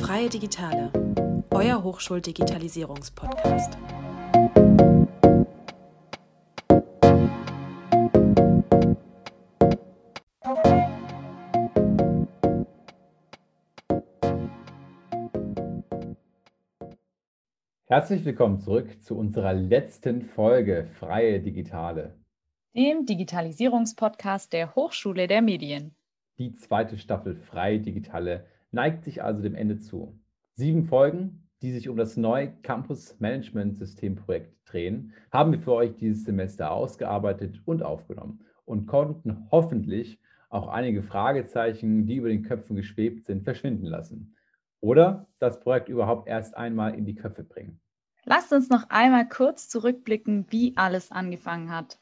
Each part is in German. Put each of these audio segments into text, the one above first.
Freie Digitale, euer Hochschuldigitalisierungspodcast. Herzlich willkommen zurück zu unserer letzten Folge Freie Digitale. Dem Digitalisierungspodcast der Hochschule der Medien. Die zweite Staffel Freie Digitale neigt sich also dem Ende zu. Sieben Folgen, die sich um das neue Campus Management System Projekt drehen, haben wir für euch dieses Semester ausgearbeitet und aufgenommen und konnten hoffentlich auch einige Fragezeichen, die über den Köpfen geschwebt sind, verschwinden lassen. Oder das Projekt überhaupt erst einmal in die Köpfe bringen. Lasst uns noch einmal kurz zurückblicken, wie alles angefangen hat.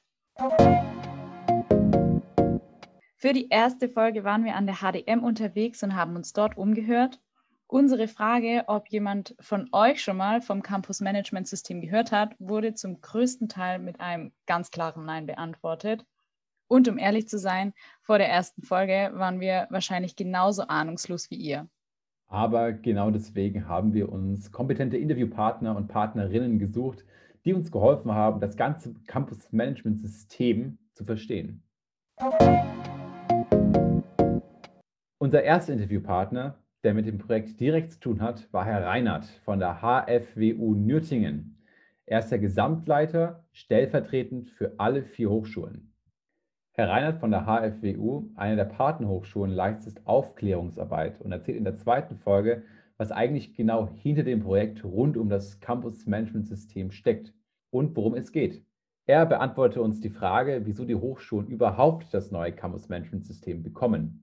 Für die erste Folge waren wir an der HDM unterwegs und haben uns dort umgehört. Unsere Frage, ob jemand von euch schon mal vom Campus Management System gehört hat, wurde zum größten Teil mit einem ganz klaren Nein beantwortet. Und um ehrlich zu sein, vor der ersten Folge waren wir wahrscheinlich genauso ahnungslos wie ihr. Aber genau deswegen haben wir uns kompetente Interviewpartner und Partnerinnen gesucht, die uns geholfen haben, das ganze Campus-Management-System zu verstehen. Unser erster Interviewpartner, der mit dem Projekt direkt zu tun hat, war Herr Reinhardt von der HFWU Nürtingen. Er ist der Gesamtleiter stellvertretend für alle vier Hochschulen. Herr Reinhardt von der HFWU, einer der Partnerhochschulen, leistet Aufklärungsarbeit und erzählt in der zweiten Folge, was eigentlich genau hinter dem Projekt rund um das Campus Management System steckt und worum es geht. Er beantwortete uns die Frage, wieso die Hochschulen überhaupt das neue Campus Management System bekommen.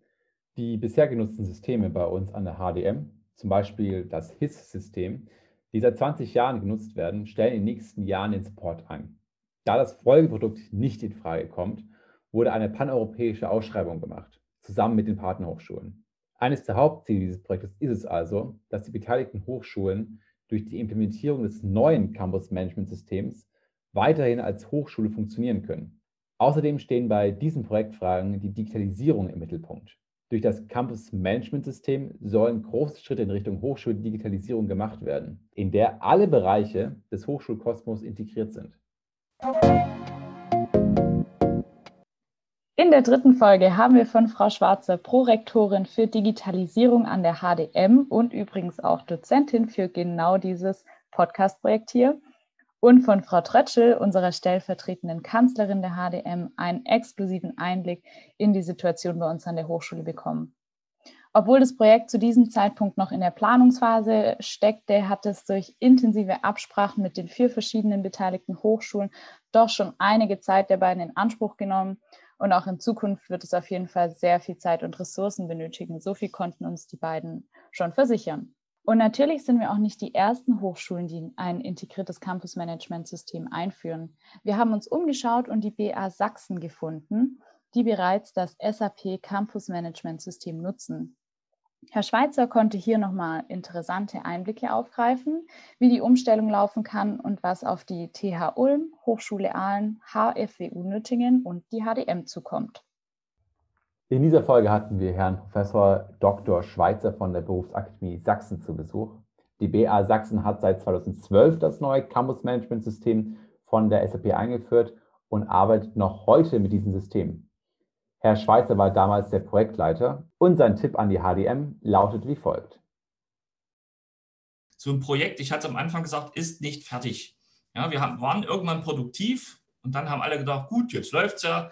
Die bisher genutzten Systeme bei uns an der HDM, zum Beispiel das HIS-System, die seit 20 Jahren genutzt werden, stellen in den nächsten Jahren den Support ein. Da das Folgeprodukt nicht in Frage kommt, wurde eine paneuropäische Ausschreibung gemacht, zusammen mit den Partnerhochschulen. Eines der Hauptziele dieses Projektes ist es also, dass die beteiligten Hochschulen durch die Implementierung des neuen Campus-Management-Systems weiterhin als Hochschule funktionieren können. Außerdem stehen bei diesen Projektfragen die Digitalisierung im Mittelpunkt. Durch das Campus-Management-System sollen große Schritte in Richtung Hochschuldigitalisierung gemacht werden, in der alle Bereiche des Hochschulkosmos integriert sind. In der dritten Folge haben wir von Frau Schwarzer, Prorektorin für Digitalisierung an der HDM und übrigens auch Dozentin für genau dieses Podcast-Projekt hier, und von Frau Trötschel, unserer stellvertretenden Kanzlerin der HDM, einen exklusiven Einblick in die Situation bei uns an der Hochschule bekommen. Obwohl das Projekt zu diesem Zeitpunkt noch in der Planungsphase steckte, hat es durch intensive Absprachen mit den vier verschiedenen beteiligten Hochschulen doch schon einige Zeit der beiden in Anspruch genommen und auch in Zukunft wird es auf jeden Fall sehr viel Zeit und Ressourcen benötigen. So viel konnten uns die beiden schon versichern. Und natürlich sind wir auch nicht die ersten Hochschulen, die ein integriertes Campus-Management-System einführen. Wir haben uns umgeschaut und die BA Sachsen gefunden, die bereits das SAP Campus-Management-System nutzen. Herr Schweitzer konnte hier nochmal interessante Einblicke aufgreifen, wie die Umstellung laufen kann und was auf die TH Ulm, Hochschule Aalen, HFWU Nüttingen und die HDM zukommt. In dieser Folge hatten wir Herrn Professor Dr. Schweitzer von der Berufsakademie Sachsen zu Besuch. Die BA Sachsen hat seit 2012 das neue Campus Management System von der SAP eingeführt und arbeitet noch heute mit diesem System. Herr Schweitzer war damals der Projektleiter und sein Tipp an die HDM lautet wie folgt. So ein Projekt, ich hatte am Anfang gesagt, ist nicht fertig. Ja, wir haben, waren irgendwann produktiv und dann haben alle gedacht, gut, jetzt läuft es ja.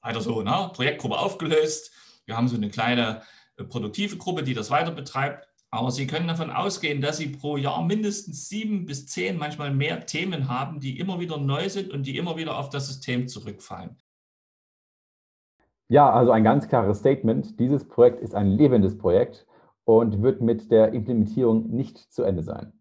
Weiter so, ne? Projektgruppe aufgelöst. Wir haben so eine kleine äh, produktive Gruppe, die das weiter betreibt. Aber Sie können davon ausgehen, dass Sie pro Jahr mindestens sieben bis zehn, manchmal mehr Themen haben, die immer wieder neu sind und die immer wieder auf das System zurückfallen. Ja, also ein ganz klares Statement. Dieses Projekt ist ein lebendes Projekt und wird mit der Implementierung nicht zu Ende sein.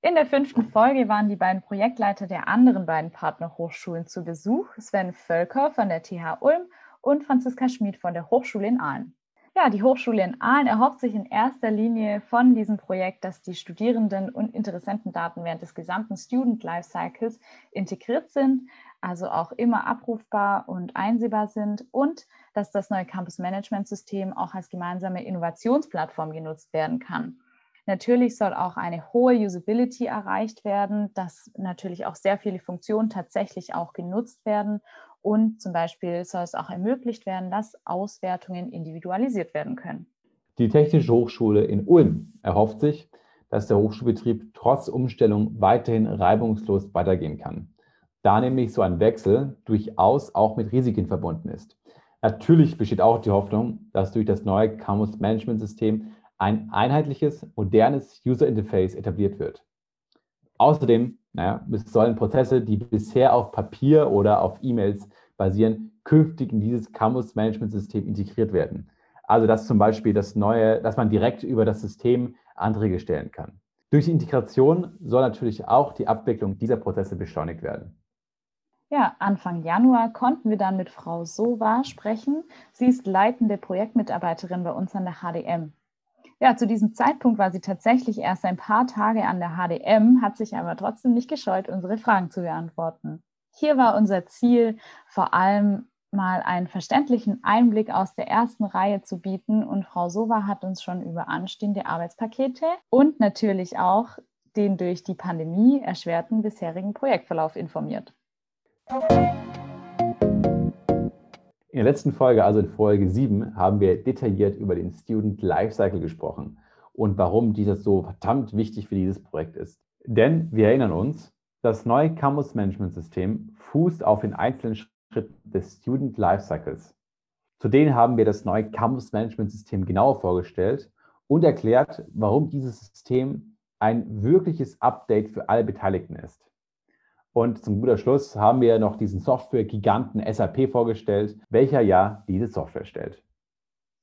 In der fünften Folge waren die beiden Projektleiter der anderen beiden Partnerhochschulen zu Besuch, Sven Völker von der TH Ulm und Franziska Schmid von der Hochschule in Aalen. Ja, die Hochschule in Aalen erhofft sich in erster Linie von diesem Projekt, dass die Studierenden und Interessentendaten während des gesamten Student Life Cycles integriert sind, also auch immer abrufbar und einsehbar sind und dass das neue Campus Management System auch als gemeinsame Innovationsplattform genutzt werden kann. Natürlich soll auch eine hohe Usability erreicht werden, dass natürlich auch sehr viele Funktionen tatsächlich auch genutzt werden und zum Beispiel soll es auch ermöglicht werden, dass Auswertungen individualisiert werden können. Die Technische Hochschule in Ulm erhofft sich, dass der Hochschulbetrieb trotz Umstellung weiterhin reibungslos weitergehen kann, da nämlich so ein Wechsel durchaus auch mit Risiken verbunden ist. Natürlich besteht auch die Hoffnung, dass durch das neue Campus Management System ein einheitliches, modernes User Interface etabliert wird. Außerdem naja, sollen Prozesse, die bisher auf Papier oder auf E-Mails basieren, künftig in dieses Campus Management System integriert werden. Also dass zum Beispiel das neue, dass man direkt über das System Anträge stellen kann. Durch die Integration soll natürlich auch die Abwicklung dieser Prozesse beschleunigt werden. Ja, Anfang Januar konnten wir dann mit Frau Sova sprechen. Sie ist leitende Projektmitarbeiterin bei uns an der HDM. Ja, zu diesem Zeitpunkt war sie tatsächlich erst ein paar Tage an der HDM, hat sich aber trotzdem nicht gescheut, unsere Fragen zu beantworten. Hier war unser Ziel vor allem mal einen verständlichen Einblick aus der ersten Reihe zu bieten und Frau Sova hat uns schon über anstehende Arbeitspakete und natürlich auch den durch die Pandemie erschwerten bisherigen Projektverlauf informiert. In der letzten Folge, also in Folge 7, haben wir detailliert über den Student Lifecycle gesprochen und warum dieses so verdammt wichtig für dieses Projekt ist. Denn wir erinnern uns, das neue Campus Management System fußt auf den einzelnen Schritten des Student Lifecycles. Zudem haben wir das neue Campus Management System genauer vorgestellt und erklärt, warum dieses System ein wirkliches Update für alle Beteiligten ist. Und zum guter Schluss haben wir noch diesen Software-Giganten SAP vorgestellt, welcher ja diese Software stellt.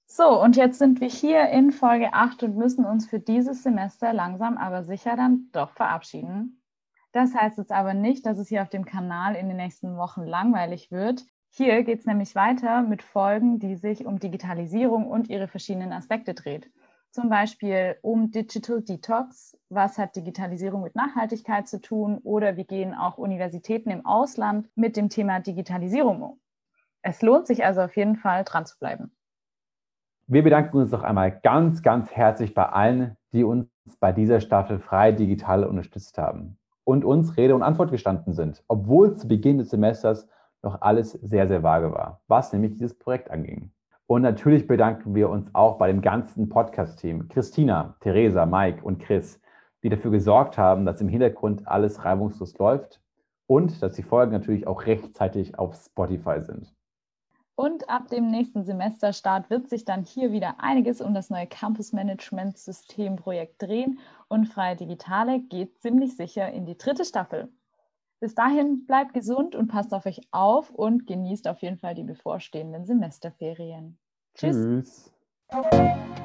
So, und jetzt sind wir hier in Folge 8 und müssen uns für dieses Semester langsam aber sicher dann doch verabschieden. Das heißt jetzt aber nicht, dass es hier auf dem Kanal in den nächsten Wochen langweilig wird. Hier geht es nämlich weiter mit Folgen, die sich um Digitalisierung und ihre verschiedenen Aspekte dreht zum Beispiel um Digital Detox. Was hat Digitalisierung mit Nachhaltigkeit zu tun? Oder wie gehen auch Universitäten im Ausland mit dem Thema Digitalisierung um? Es lohnt sich also auf jeden Fall, dran zu bleiben. Wir bedanken uns noch einmal ganz, ganz herzlich bei allen, die uns bei dieser Staffel frei digital unterstützt haben und uns Rede und Antwort gestanden sind, obwohl zu Beginn des Semesters noch alles sehr, sehr vage war, was nämlich dieses Projekt anging. Und natürlich bedanken wir uns auch bei dem ganzen Podcast-Team, Christina, Theresa, Mike und Chris, die dafür gesorgt haben, dass im Hintergrund alles reibungslos läuft und dass die Folgen natürlich auch rechtzeitig auf Spotify sind. Und ab dem nächsten Semesterstart wird sich dann hier wieder einiges um das neue Campus Management System Projekt drehen und Freie Digitale geht ziemlich sicher in die dritte Staffel. Bis dahin bleibt gesund und passt auf euch auf und genießt auf jeden Fall die bevorstehenden Semesterferien. Tschüss. Tschüss.